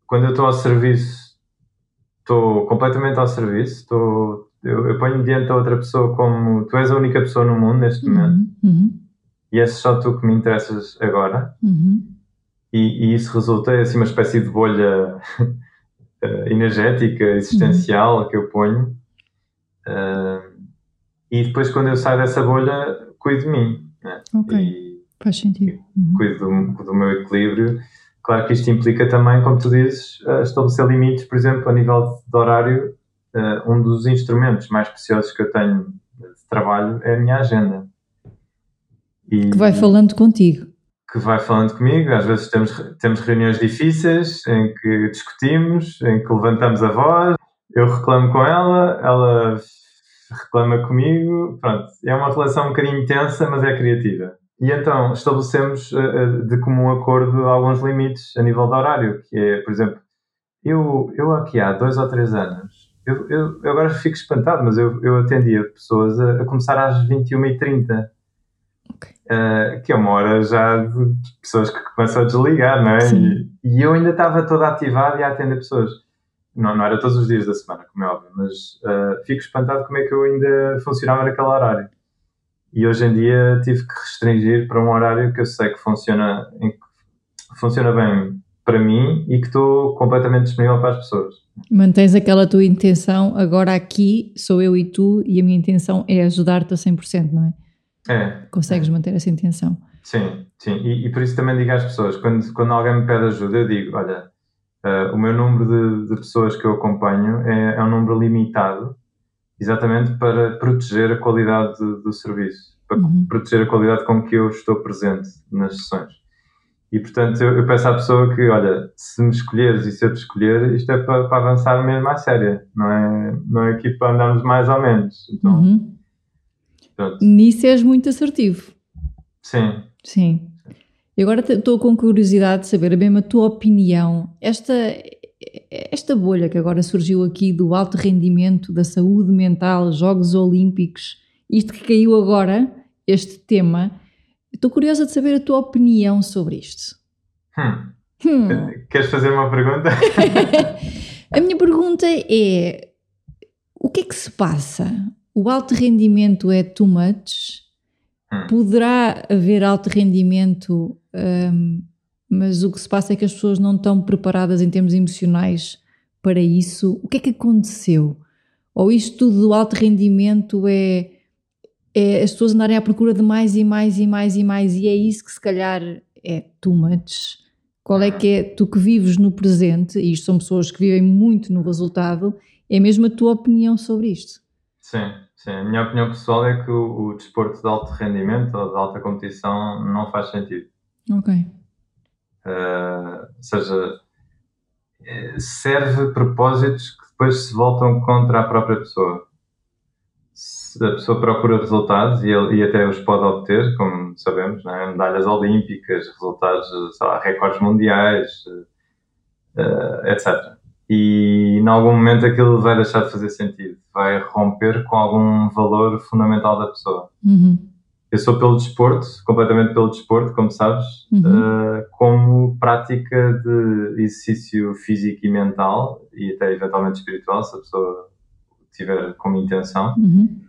quando eu estou ao serviço, estou completamente ao serviço, estou, eu, eu ponho diante da outra pessoa como tu és a única pessoa no mundo neste uhum, momento uhum. E és só tu que me interessas agora. Uhum. E, e, isso resulta em assim, uma espécie de bolha eh, energética, existencial uhum. que eu ponho. Uh, e depois, quando eu saio dessa bolha, cuido de mim. Né? Ok. E, Faz sentido. Uhum. Cuido do, do meu equilíbrio Claro que isto implica também, como tu dizes, estabelecer limites, por exemplo, a nível de horário. Eh, um dos instrumentos mais preciosos que eu tenho de trabalho é a minha agenda. E, que vai falando contigo. Que vai falando comigo. Às vezes temos, temos reuniões difíceis em que discutimos, em que levantamos a voz, eu reclamo com ela, ela reclama comigo. Pronto, é uma relação um bocadinho intensa, mas é criativa. E então estabelecemos uh, de comum acordo alguns limites a nível de horário, que é, por exemplo, eu, eu aqui há dois ou três anos, eu, eu, eu agora fico espantado, mas eu, eu atendia pessoas a, a começar às 21h30. Okay. Uh, que é uma hora já de pessoas que começam a desligar, não é? E, e, eu ainda estava todo ativado e a atender pessoas. Não, não era todos os dias da semana, como é óbvio, mas uh, fico espantado como é que eu ainda funcionava naquele horário e hoje em dia tive que restringir para um horário que eu sei que funciona, funciona bem para mim e que estou completamente disponível para as pessoas. Mantens aquela tua intenção, agora aqui sou eu e tu e a minha intenção é ajudar-te a 100%, não é? É. Consegues manter essa intenção. Sim, sim. E, e, por isso também digo às pessoas, quando, quando alguém me pede ajuda, eu digo, olha, uh, o meu número de, de, pessoas que eu acompanho é, é um número limitado exatamente para proteger a qualidade do, do serviço, para uhum. proteger a qualidade com que eu estou presente nas sessões. E portanto eu, eu, peço à pessoa que, olha, se me escolheres e se eu te escolher, isto é para, para avançar mesmo à séria, não é, não é aqui para andarmos mais ou menos. Então, uhum. Nisso és muito assertivo. Sim. Sim. E agora estou com curiosidade de saber mesmo a tua opinião. Esta esta bolha que agora surgiu aqui do alto rendimento, da saúde mental, Jogos Olímpicos, isto que caiu agora, este tema, estou curiosa de saber a tua opinião sobre isto. Hum. Hum. Queres fazer uma pergunta? a minha pergunta é: o que é que se passa? O alto rendimento é too much? Hum. Poderá haver alto rendimento um, mas o que se passa é que as pessoas não estão preparadas em termos emocionais para isso? O que é que aconteceu? Ou isto tudo do alto rendimento é, é as pessoas andarem à procura de mais e mais e mais e mais e é isso que se calhar é too much? Qual é que é, tu que vives no presente, e isto são pessoas que vivem muito no resultado, é mesmo a tua opinião sobre isto? Sim, sim. A minha opinião pessoal é que o, o desporto de alto rendimento ou de alta competição não faz sentido. Ok. Uh, ou seja, eh, serve propósitos que depois se voltam contra a própria pessoa. Se a pessoa procura resultados e, e até os pode obter, como sabemos, né? medalhas olímpicas, resultados, sei lá, recordes mundiais, uh, etc. E em algum momento aquilo vai deixar de fazer sentido, vai romper com algum valor fundamental da pessoa. Uhum eu sou pelo desporto, completamente pelo desporto, como sabes, uhum. uh, como prática de exercício físico e mental e até eventualmente espiritual, se a pessoa tiver como intenção, uhum.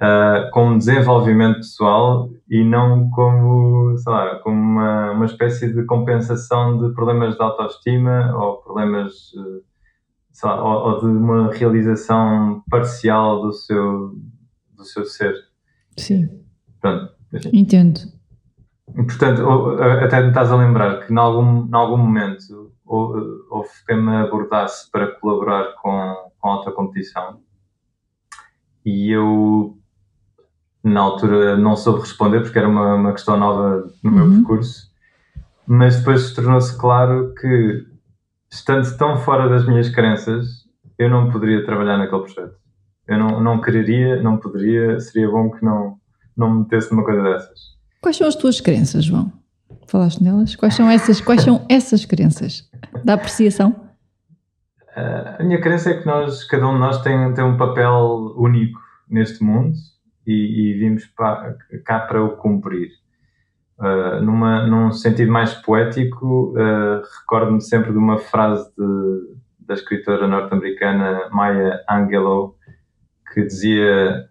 Uh, como desenvolvimento pessoal e não como, sei lá, como uma, uma espécie de compensação de problemas de autoestima ou problemas, uh, sei lá, ou, ou de uma realização parcial do seu, do seu ser. Sim. Pronto. Entendo. Portanto, até me estás a lembrar que em algum, em algum momento houve quem me abordasse para colaborar com, com alta competição e eu na altura não soube responder porque era uma, uma questão nova no meu uhum. percurso, mas depois tornou-se claro que estando tão fora das minhas crenças, eu não poderia trabalhar naquele projeto. Eu não, não quereria, não poderia, seria bom que não, não me metesse numa coisa dessas. Quais são as tuas crenças, João? Falaste nelas? Quais são essas, quais são essas crenças? Da apreciação? Uh, a minha crença é que nós, cada um de nós tem, tem um papel único neste mundo e, e vimos para, cá para o cumprir. Uh, numa, num sentido mais poético, uh, recordo-me sempre de uma frase de, da escritora norte-americana Maya Angelou que dizia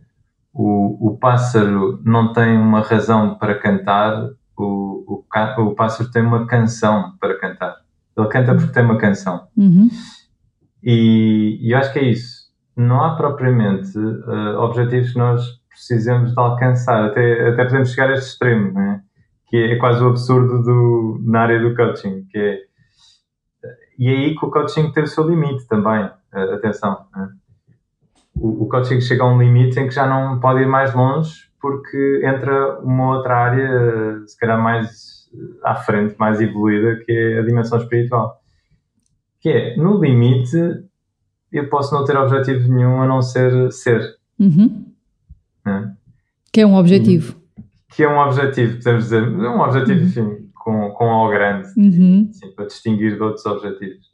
o, o pássaro não tem uma razão para cantar, o, o, o pássaro tem uma canção para cantar. Ele canta porque tem uma canção. Uhum. E, e eu acho que é isso. Não há propriamente uh, objetivos que nós precisemos de alcançar. Até, até podemos chegar a este extremo, né? que é quase o absurdo do, na área do coaching. Que é, e é aí que o coaching tem o seu limite também. Atenção. Né? o, o coaching chega a um limite em que já não pode ir mais longe porque entra uma outra área, se calhar mais à frente, mais evoluída, que é a dimensão espiritual. Que é, no limite, eu posso não ter objetivo nenhum a não ser ser. Uhum. É? Que é um objetivo. Que é um objetivo, podemos dizer, um objetivo, uhum. enfim, com, com ao grande, uhum. assim, para distinguir de outros objetivos.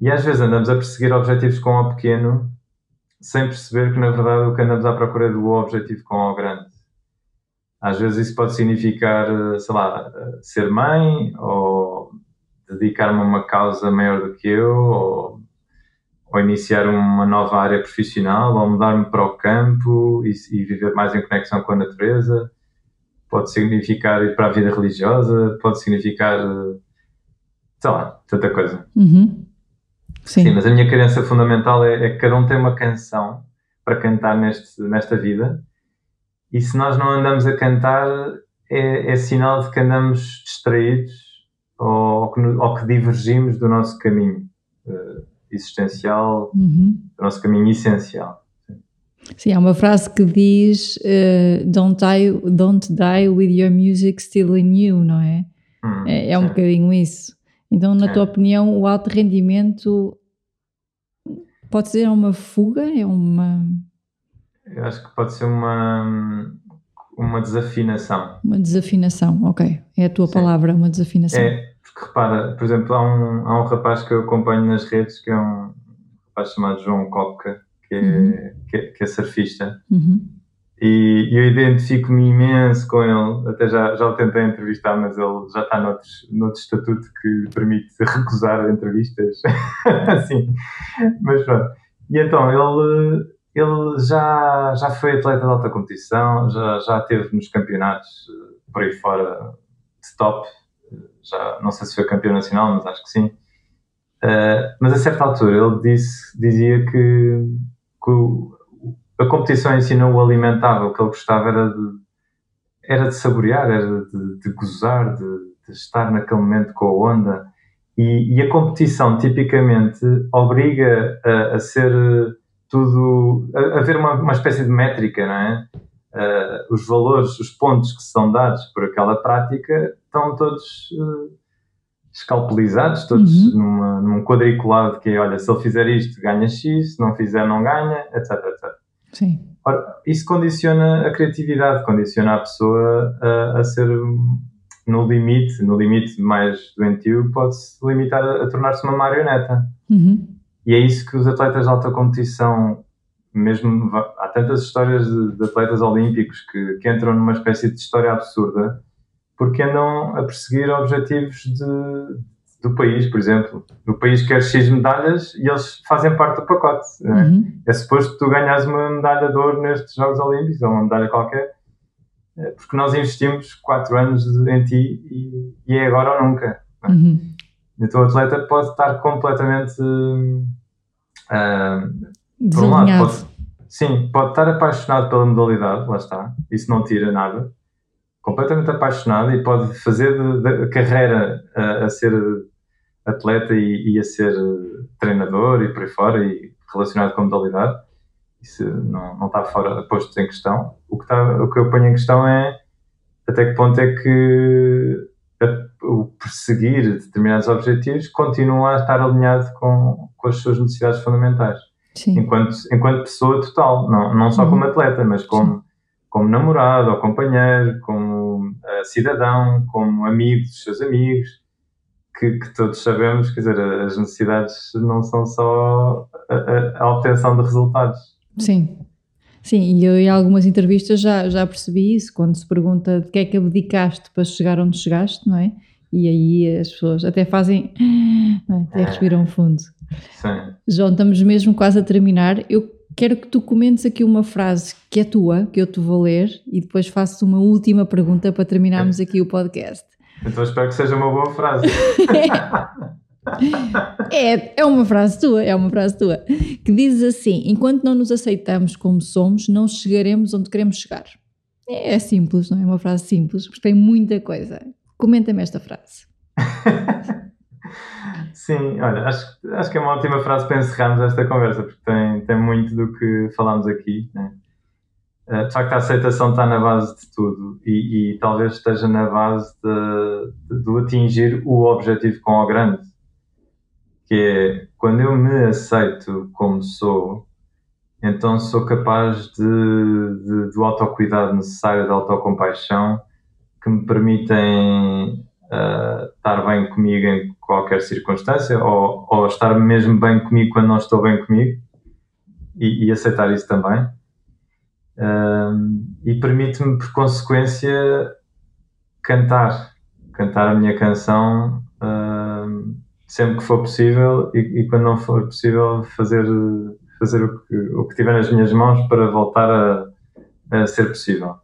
E às vezes andamos a perseguir objetivos com ao pequeno sem perceber que na verdade o que andamos à procura é do objetivo com o grande. Às vezes isso pode significar, sei lá, ser mãe ou dedicar-me a uma causa maior do que eu ou, ou iniciar uma nova área profissional ou mudar-me para o campo e, e, viver mais em conexão com a natureza. Pode significar ir para a vida religiosa, pode significar, sei lá, tanta coisa. Uhum. Sim. Sim, mas a minha crença fundamental é, é, que cada um tem uma canção para cantar neste, nesta vida e se nós não andamos a cantar é, é sinal de que andamos distraídos ou, ou, que, ou que divergimos do nosso caminho uh, existencial, uhum. do nosso caminho essencial. Sim, há uma frase que diz uh, don't, die, don't die with your music still in you, não é? Hum, é, é um bocadinho isso. Então, na é. tua opinião, o alto rendimento pode ser uma fuga? É uma. Eu acho que pode ser uma, uma desafinação. Uma desafinação, ok. É a tua Sim. palavra, uma desafinação. É, porque repara, por exemplo, há um, há um rapaz que eu acompanho nas redes que é um rapaz chamado João Coca, que é, uhum. que é, que é surfista. Uhum. E eu identifico-me imenso com ele, até já, já o tentei entrevistar, mas ele já está noutros, noutro estatuto que permite recusar entrevistas. assim, mas pronto. E então, ele, ele já, já foi atleta de alta competição, já, já esteve nos campeonatos eh, por aí fora de top, já, não sei se foi campeão nacional, mas acho que sim. Uh, mas a certa altura ele disse, dizia que, que a competição em si não o alimentava, o que ele gostava era de, era de saborear, era de, de gozar, de, de, estar naquele momento com a onda. E, e a competição tipicamente obriga a, a ser tudo, a haver uma, uma espécie de métrica, não é? Uh, os valores, os pontos que são dados por aquela prática estão todos uh, escalpelizados, todos uhum. numa, num quadriculado que é, olha, se ele fizer isto ganha X, se não fizer não ganha, etc, etc. Sim. Ora, isso condiciona a criatividade, condiciona a pessoa a, a, ser no limite, no limite mais doentio, pode-se limitar a, a tornar-se uma marioneta. Uhum. E é isso que os atletas de alta competição, mesmo há tantas histórias de, de atletas olímpicos que, que entram numa espécie de história absurda porque andam a perseguir objetivos de, do país, por exemplo. O país quer X medalhas e eles fazem parte do pacote. Uhum. É? é suposto que tu ganhas uma medalha de ouro nestes Jogos Olímpicos, ou uma medalha qualquer, é porque nós investimos 4 anos em ti e, e, é agora ou nunca. É? Uhum. Então o atleta pode estar completamente. Uh, por um lado, pode, sim, pode estar apaixonado pela modalidade, lá está, isso não tira nada completamente apaixonado e pode fazer de, de carreira a, a, ser atleta e, e, a ser treinador e por aí fora e relacionado com a modalidade. Isso não, não está fora posto em questão. O que, está, o que eu ponho em questão é até que ponto é que o perseguir determinados objetivos continua a estar alinhado com, com as suas necessidades fundamentais. Sim. Enquanto, enquanto pessoa total, não, não só uhum. como atleta, mas como Sim como namorado ou companheiro, como uh, cidadão, como amigo dos seus amigos, que, que, todos sabemos, quer dizer, as necessidades não são só a, a, a obtenção de resultados. Sim. Sim, e eu em algumas entrevistas já, já percebi isso, quando se pergunta de que é que abdicaste para chegar onde chegaste, não é? E aí as pessoas até fazem, é? até respiram fundo. Sim. João, estamos mesmo quase a terminar. Eu quero que tu comentes aqui uma frase que é tua, que eu te vou ler, e depois faço uma última pergunta para terminarmos aqui o podcast. Então espero que seja uma boa frase. é, é uma frase tua, é uma frase tua, que diz assim: enquanto não nos aceitamos como somos, não chegaremos onde queremos chegar. É, é simples, não é? É uma frase simples, mas tem muita coisa. Comenta-me esta frase. Sim, olha, acho, acho que é uma ótima frase para encerrarmos esta conversa, porque tem, tem muito do que falámos aqui. Né? Eh, de facto, a aceitação está na base de tudo e, e talvez esteja na base de, de, de, atingir o objetivo com o grande, que é quando eu me aceito como sou, então sou capaz de, de, do autocuidado necessário, da autocompaixão, que me permitem uh, estar bem comigo em qualquer circunstância ou, ou, estar mesmo bem comigo quando não estou bem comigo e, e aceitar isso também. Uh, e permite-me, por consequência, cantar, cantar a minha canção uh, sempre que for possível e, e, quando não for possível fazer, fazer o, que, o que tiver nas minhas mãos para voltar a, a ser possível.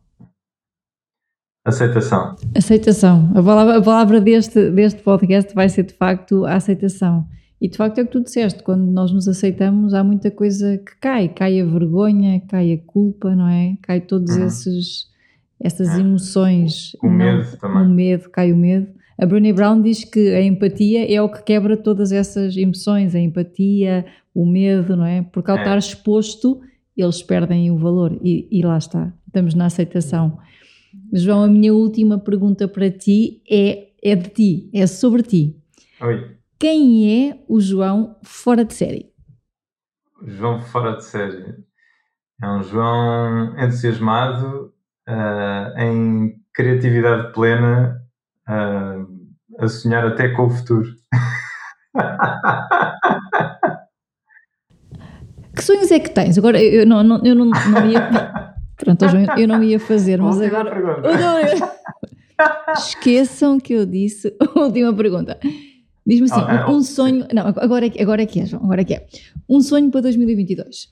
Aceitação. Aceitação. A palavra, a palavra deste, deste podcast vai ser de facto a aceitação. E de facto é o que tu disseste, quando nós nos aceitamos há muita coisa que cai, cai a vergonha, cai a culpa, não é? Cai todos uhum. esses essas emoções. O não, medo também. O medo, cai o medo. A Brené Brown diz que a empatia é o que quebra todas essas emoções, a empatia, o medo, não é? Porque ao é. estar exposto, eles perdem o valor e, e lá está, estamos na aceitação. João, a minha última pergunta para ti é, é de ti, é sobre ti. Oi. Quem é o João fora de série? João fora de série é um João entusiasmado, uh, em criatividade plena, uh, a sonhar até com o futuro. que sonhos é que tens? Agora, eu não, não eu não, não ia. Pronto, eu não ia fazer, mas última agora. Pergunta. Esqueçam que eu disse. Última pergunta. Diz-me assim, ah, um, um sonho. Não, agora é, que, agora é que é, João, agora é que é. Um sonho para 2022.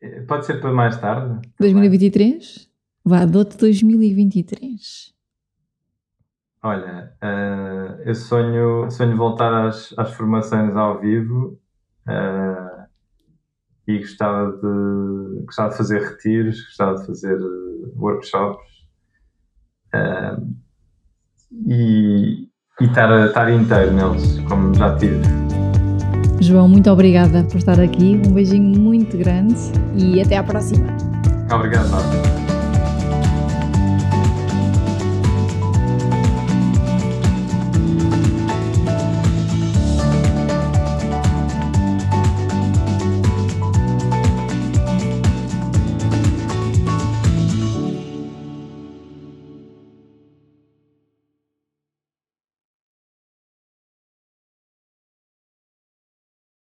Eh, pode ser para mais tarde? 2023? Vá, dou-te 2023. Olha, uh, eu sonho, sonho voltar às, às formações ao vivo uh, e gostava de, gostava de fazer retiros, gostava de fazer workshops uh, e, e estar, estar inteiro neles, como já tive. João, muito obrigada por estar aqui. Um beijinho muito grande e até à próxima. Obrigado, Marta.